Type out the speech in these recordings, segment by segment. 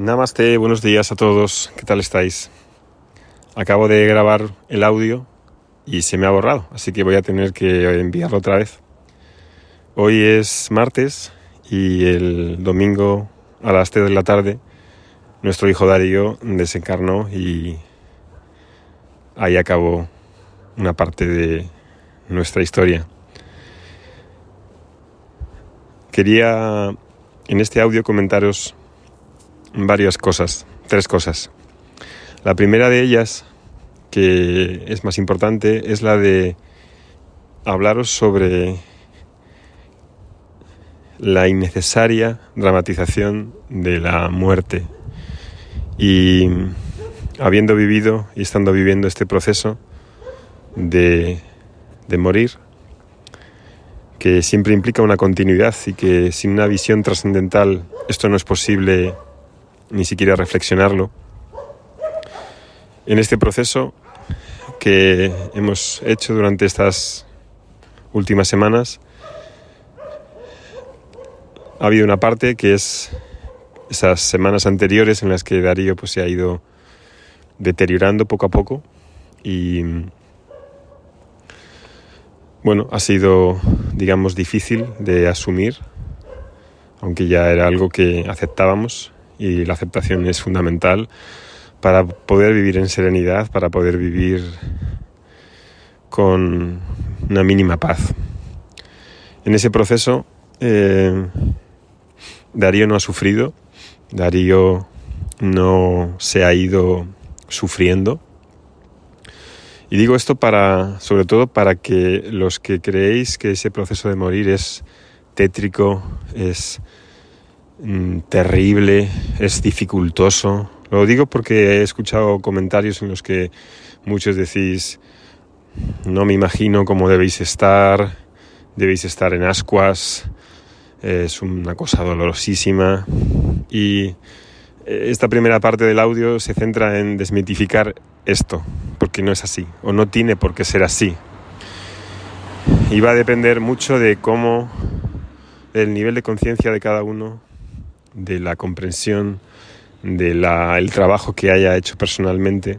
Namaste, buenos días a todos, ¿qué tal estáis? Acabo de grabar el audio y se me ha borrado, así que voy a tener que enviarlo otra vez. Hoy es martes y el domingo a las 3 de la tarde nuestro hijo Darío desencarnó y ahí acabó una parte de nuestra historia. Quería en este audio comentaros varias cosas, tres cosas. La primera de ellas, que es más importante, es la de hablaros sobre la innecesaria dramatización de la muerte. Y habiendo vivido y estando viviendo este proceso de, de morir, que siempre implica una continuidad y que sin una visión trascendental esto no es posible ni siquiera reflexionarlo. En este proceso que hemos hecho durante estas últimas semanas, ha habido una parte que es esas semanas anteriores en las que Darío pues, se ha ido deteriorando poco a poco y bueno, ha sido digamos difícil de asumir, aunque ya era algo que aceptábamos y la aceptación es fundamental para poder vivir en serenidad, para poder vivir con una mínima paz. En ese proceso, eh, Darío no ha sufrido, Darío no se ha ido sufriendo. Y digo esto para, sobre todo para que los que creéis que ese proceso de morir es tétrico, es Mm, terrible, es dificultoso. Lo digo porque he escuchado comentarios en los que muchos decís, no me imagino cómo debéis estar, debéis estar en ascuas, es una cosa dolorosísima. Y esta primera parte del audio se centra en desmitificar esto, porque no es así, o no tiene por qué ser así. Y va a depender mucho de cómo, el nivel de conciencia de cada uno, de la comprensión, del el trabajo que haya hecho personalmente,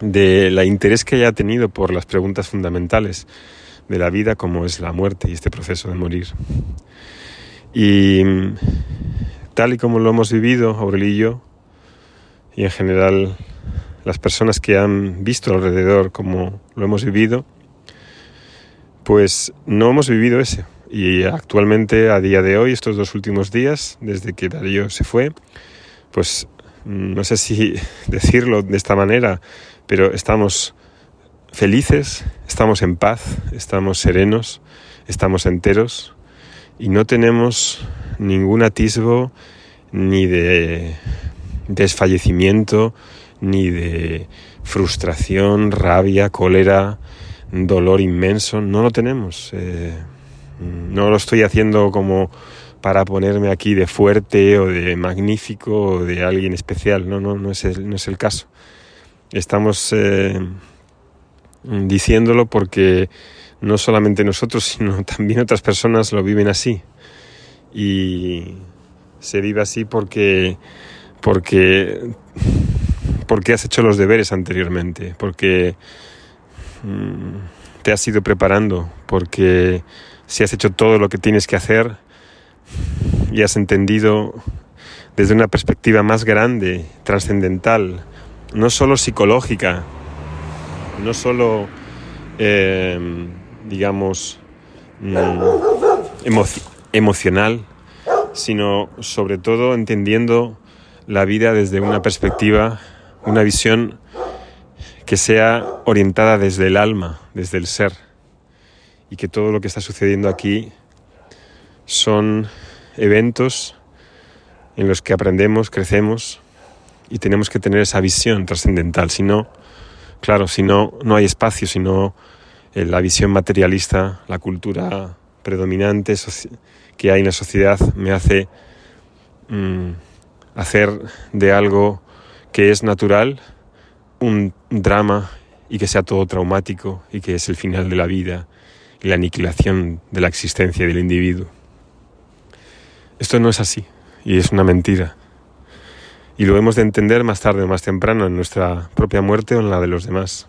de la interés que haya tenido por las preguntas fundamentales de la vida como es la muerte y este proceso de morir. Y tal y como lo hemos vivido, Aurelio y y en general las personas que han visto alrededor como lo hemos vivido, pues no hemos vivido ese, y actualmente, a día de hoy, estos dos últimos días, desde que Darío se fue, pues mm, no sé si decirlo de esta manera, pero estamos felices, estamos en paz, estamos serenos, estamos enteros y no tenemos ningún atisbo ni de desfallecimiento, ni de frustración, rabia, cólera, dolor inmenso, no lo tenemos. Eh, no lo estoy haciendo como para ponerme aquí de fuerte o de magnífico o de alguien especial. No, no, no es el, no es el caso. Estamos eh, diciéndolo porque no solamente nosotros, sino también otras personas lo viven así. Y se vive así porque, porque, porque has hecho los deberes anteriormente, porque mm, te has ido preparando, porque si has hecho todo lo que tienes que hacer y has entendido desde una perspectiva más grande, trascendental, no solo psicológica, no solo, em, digamos, mm, emocional, sino sobre todo entendiendo la vida desde una perspectiva, una visión que sea orientada desde el alma, desde el ser y que todo lo que está sucediendo aquí son eventos en los que aprendemos, crecemos y tenemos que tener esa visión trascendental. Si no, claro, si no, no hay espacio, si no eh, la visión materialista, la cultura predominante que hay en la sociedad me hace mm, hacer de algo que es natural un drama y que sea todo traumático y que es el final de la vida la aniquilación de la existencia del individuo. Esto no es así y es una mentira. y lo hemos de entender más tarde o más temprano en nuestra propia muerte o en la de los demás.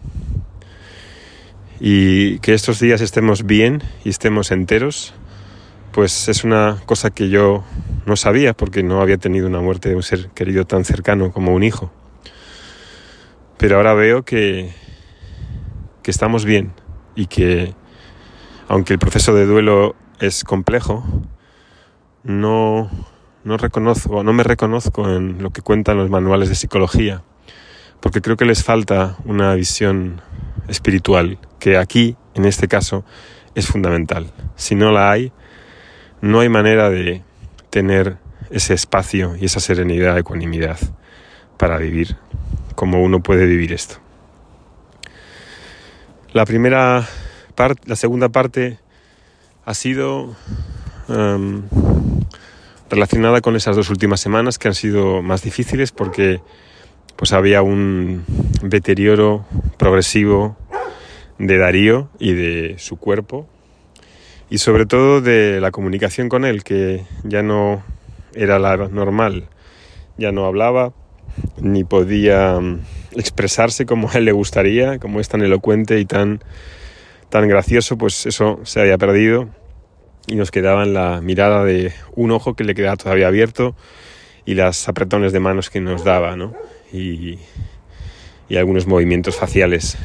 Y que estos días estemos bien y estemos enteros, pues es una cosa que yo no sabía porque no había tenido una muerte de un ser querido tan cercano como un hijo. Pero ahora veo que, que estamos bien y que aunque el proceso de duelo es complejo, no, no reconozco, no me reconozco en lo que cuentan los manuales de psicología, porque creo que les falta una visión espiritual, que aquí, en este caso, es fundamental. Si no la hay, no hay manera de tener ese espacio y esa serenidad, ecuanimidad para vivir como uno puede vivir esto. La primera la segunda parte ha sido em, relacionada con esas dos últimas semanas que han sido más difíciles porque pues había un deterioro progresivo de Darío y de su cuerpo y sobre todo de la comunicación con él que ya no era la normal, ya no hablaba ni podía mm, expresarse como a él le gustaría, como es tan elocuente y tan tan gracioso, pues eso se había perdido y nos quedaba en la mirada de un ojo que le quedaba todavía abierto y las apretones de manos que nos daba. Y, algunos movimientos faciales.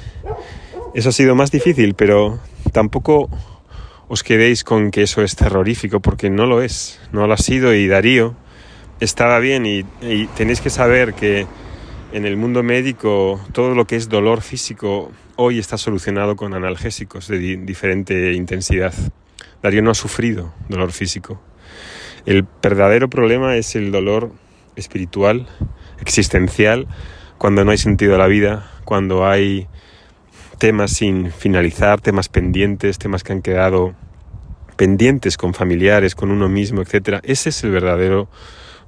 Eso ha sido más difícil, pero tampoco os quedéis con que eso es terrorífico, porque no lo es, no lo ha sido y Darío estaba bien y tenéis que saber que en el mundo médico todo lo que es dolor físico hoy está solucionado con analgésicos de diferente intensidad. Darío no ha sufrido dolor físico. El verdadero problema es el dolor espiritual, existencial, cuando no hay sentido a la vida, cuando hay temas sin finalizar, temas pendientes, temas que han quedado pendientes con familiares, con uno mismo, etc. Ese es el verdadero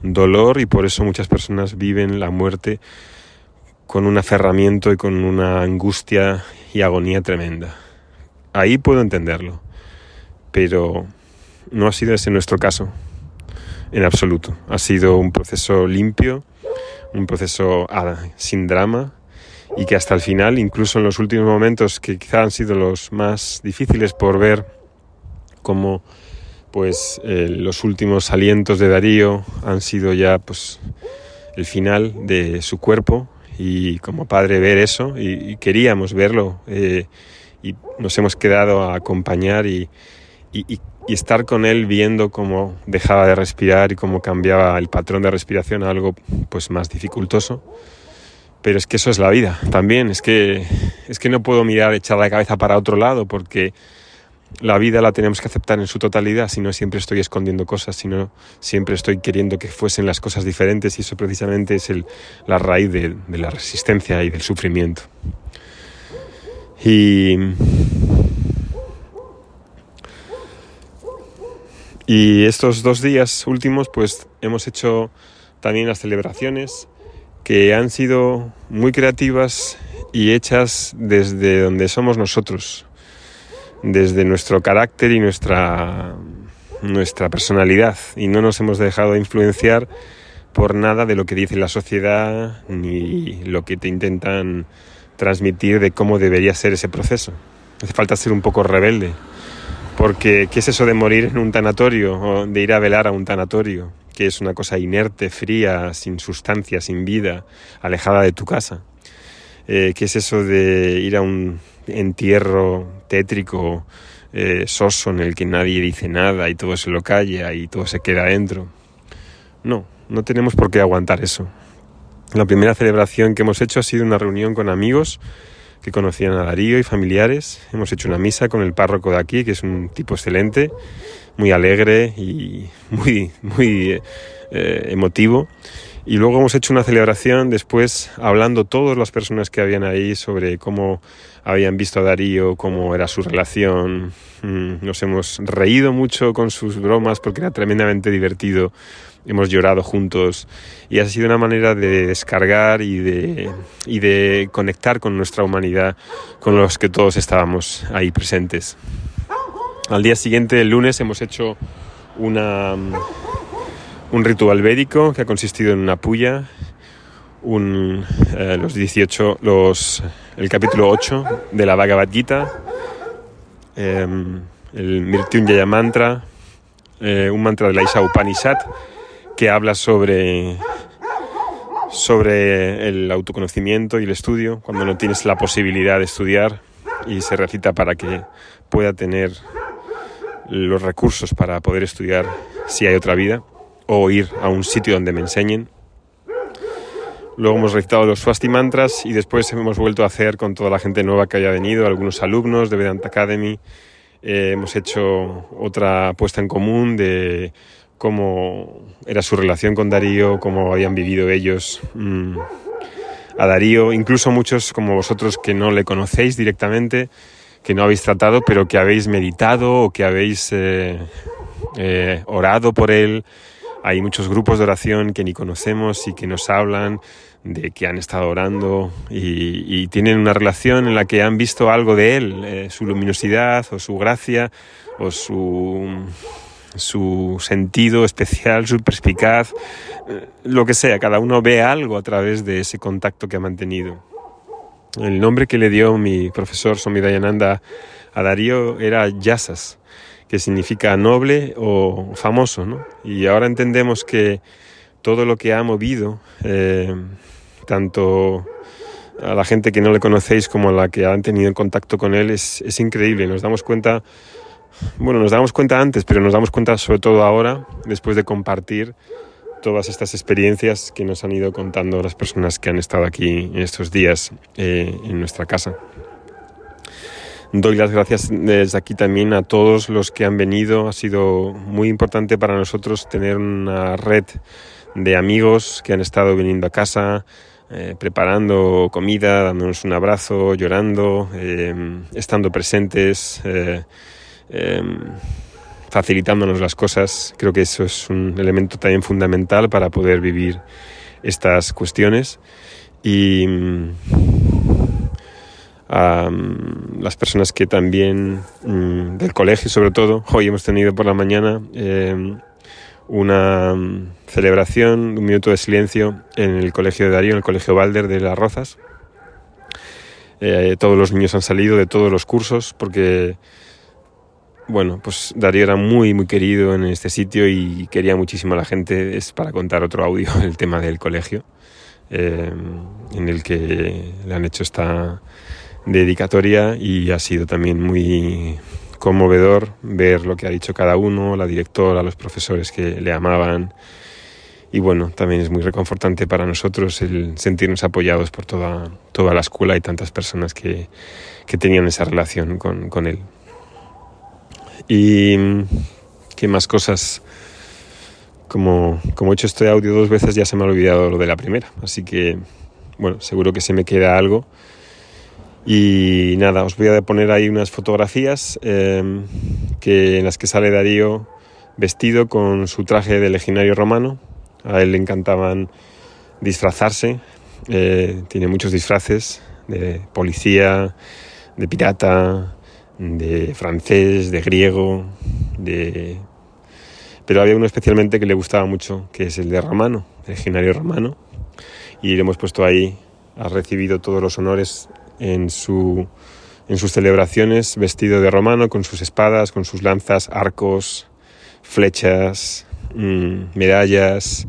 dolor y por eso muchas personas viven la muerte con un aferramiento y con una angustia y agonía tremenda. Ahí puedo entenderlo pero no ha sido ese nuestro caso, en absoluto. Ha sido un proceso limpio, un proceso ah, sin drama y que hasta el final, incluso en los últimos momentos que quizá han sido los más difíciles por ver cómo pues eh, los últimos alientos de Darío han sido ya pues el final de su cuerpo y como padre ver eso y, queríamos verlo eh, y nos hemos quedado a acompañar y, y, estar con él viendo cómo dejaba de respirar y cómo cambiaba el patrón de respiración a algo pues más dificultoso. Pero es que eso es la vida también, es que, es que no puedo mirar, echar la cabeza para otro lado porque la vida la tenemos que aceptar en su totalidad, si no siempre estoy escondiendo cosas, si no siempre estoy queriendo que fuesen las cosas diferentes y eso precisamente es el, la raíz de, de la resistencia y del sufrimiento. Y Y estos dos días últimos pues hemos hecho también las celebraciones que han sido muy creativas y hechas desde donde somos nosotros, desde nuestro carácter y nuestra, nuestra personalidad y no nos hemos dejado influenciar por nada de lo que dice la sociedad ni lo que te intentan transmitir de cómo debería ser ese proceso. Hace falta ser un poco rebelde porque, ¿qué es eso de morir en un tanatorio o de ir a velar a un tanatorio? Que es una cosa inerte, fría, sin sustancia, sin vida, alejada de tu casa. Eh, ¿Qué es eso de ir a un entierro tétrico, eh, soso, en el que nadie dice nada y todo se lo calla y todo se queda dentro? No, no tenemos por qué aguantar eso. La primera celebración que hemos hecho ha sido una reunión con amigos que conocían a Darío y familiares. Hemos hecho una misa con el párroco de aquí, que es un tipo excelente, muy alegre y muy, muy eh, emotivo. Y luego hemos hecho una celebración después hablando todas las personas que habían ahí sobre cómo habían visto a Darío, cómo era su relación. Mm, nos hemos reído mucho con sus bromas porque era tremendamente divertido hemos llorado juntos y ha sido una manera de descargar y de, y de conectar con nuestra humanidad, con los que todos estábamos ahí presentes. Al día siguiente, el lunes, hemos hecho una, un ritual védico que ha consistido en una puya, un, eh, los 18, los, el capítulo 8 de la Bhagavad Gita, em, el Mrityunjaya Mantra, eh, un mantra de la Isha Upanishad que habla sobre, sobre el autoconocimiento y el estudio, cuando no tienes la posibilidad de estudiar y se recita para que pueda tener los recursos para poder estudiar si hay otra vida o ir a un sitio donde me enseñen. Luego hemos recitado los Swasti Mantras y después hemos vuelto a hacer con toda la gente nueva que haya venido, algunos alumnos de Vedanta Academy. Eh, hemos hecho otra puesta en común de cómo era su relación con Darío, cómo habían vivido ellos mm, a Darío, incluso muchos como vosotros que no le conocéis directamente, que no habéis tratado, pero que habéis meditado o que habéis eh, eh, orado por él. Hay muchos grupos de oración que ni conocemos y que nos hablan de que han estado orando y, tienen una relación en la que han visto algo de él, eh, su luminosidad o su gracia o su, su sentido especial, su perspicaz, lo que sea, cada uno ve algo a través de ese contacto que ha mantenido. El nombre que le dio mi profesor Somidayananda a Darío era Yasas, que significa noble o famoso, ¿no? Y ahora entendemos que todo lo que ha movido, eh, tanto a la gente que no le conocéis como a la que han tenido contacto con él, es, es increíble. Nos damos cuenta, bueno, nos damos cuenta antes, pero nos damos cuenta sobre todo ahora, después de compartir todas estas experiencias que nos han ido contando las personas que han estado aquí en estos días eh, en nuestra casa. Doy las gracias desde aquí también a todos los que han venido. Ha sido muy importante para nosotros tener una red de amigos que han estado viniendo a casa, eh, preparando comida, dándonos un abrazo, llorando, eh, estando presentes facilitándonos las cosas. Creo que eso es un elemento también fundamental para poder vivir estas cuestiones. Y las personas que también mm, del colegio sobre todo, hoy hemos tenido por la mañana em, una celebración, un minuto de silencio en el colegio de Darío, en el colegio Balder de Las Rozas. Eh, todos los niños han salido de todos los cursos porque bueno, pues Darío era muy, muy querido en este sitio y quería muchísimo a la gente. Es para contar otro audio, el tema del colegio, eh, en el que le han hecho esta dedicatoria y ha sido también muy conmovedor ver lo que ha dicho cada uno, la directora, los profesores que le amaban. Y bueno, también es muy reconfortante para nosotros el sentirnos apoyados por toda, toda la escuela y tantas personas que, que tenían esa relación con, con él. Y qué más cosas. Como, como he hecho este audio dos veces ya se me ha olvidado lo de la primera. Así que, bueno, seguro que se me queda algo. Y nada, os voy a poner ahí unas fotografías em, que, en las que sale Darío vestido con su traje de legionario romano. A él le encantaban disfrazarse. Eh, tiene muchos disfraces de policía, de pirata, de francés, de griego, de... Pero había uno especialmente que le gustaba mucho, que es el de romano, el legionario romano, y le hemos puesto ahí, ha recibido todos los honores en, su, en sus celebraciones, vestido de romano, con sus espadas, con sus lanzas, arcos, flechas, mm, medallas,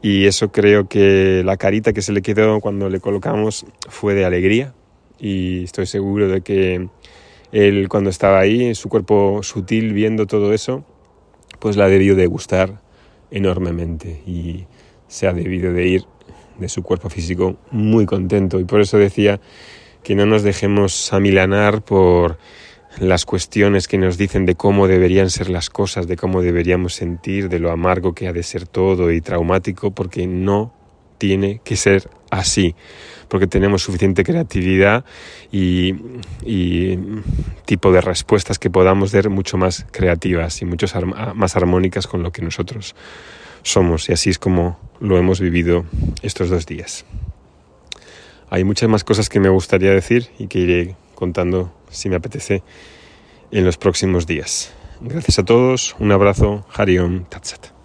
y eso creo que la carita que se le quedó cuando le colocamos fue de alegría, y estoy seguro de que él cuando estaba ahí, su cuerpo sutil, viendo todo eso, pues la ha debido de gustar enormemente. Y se ha debido de ir de su cuerpo físico muy contento. Y por eso decía que no nos dejemos amilanar por las cuestiones que nos dicen de cómo deberían ser las cosas, de cómo deberíamos sentir, de lo amargo que ha de ser todo y traumático, porque no tiene que ser así, porque tenemos suficiente creatividad y, tipo de respuestas que podamos dar mucho más creativas y mucho más armónicas con lo que nosotros somos. Y así es como lo hemos vivido estos dos días. Hay muchas más cosas que me gustaría decir y que iré contando, si me apetece, en los próximos días. Gracias a todos, un abrazo, Hariom Tatsat.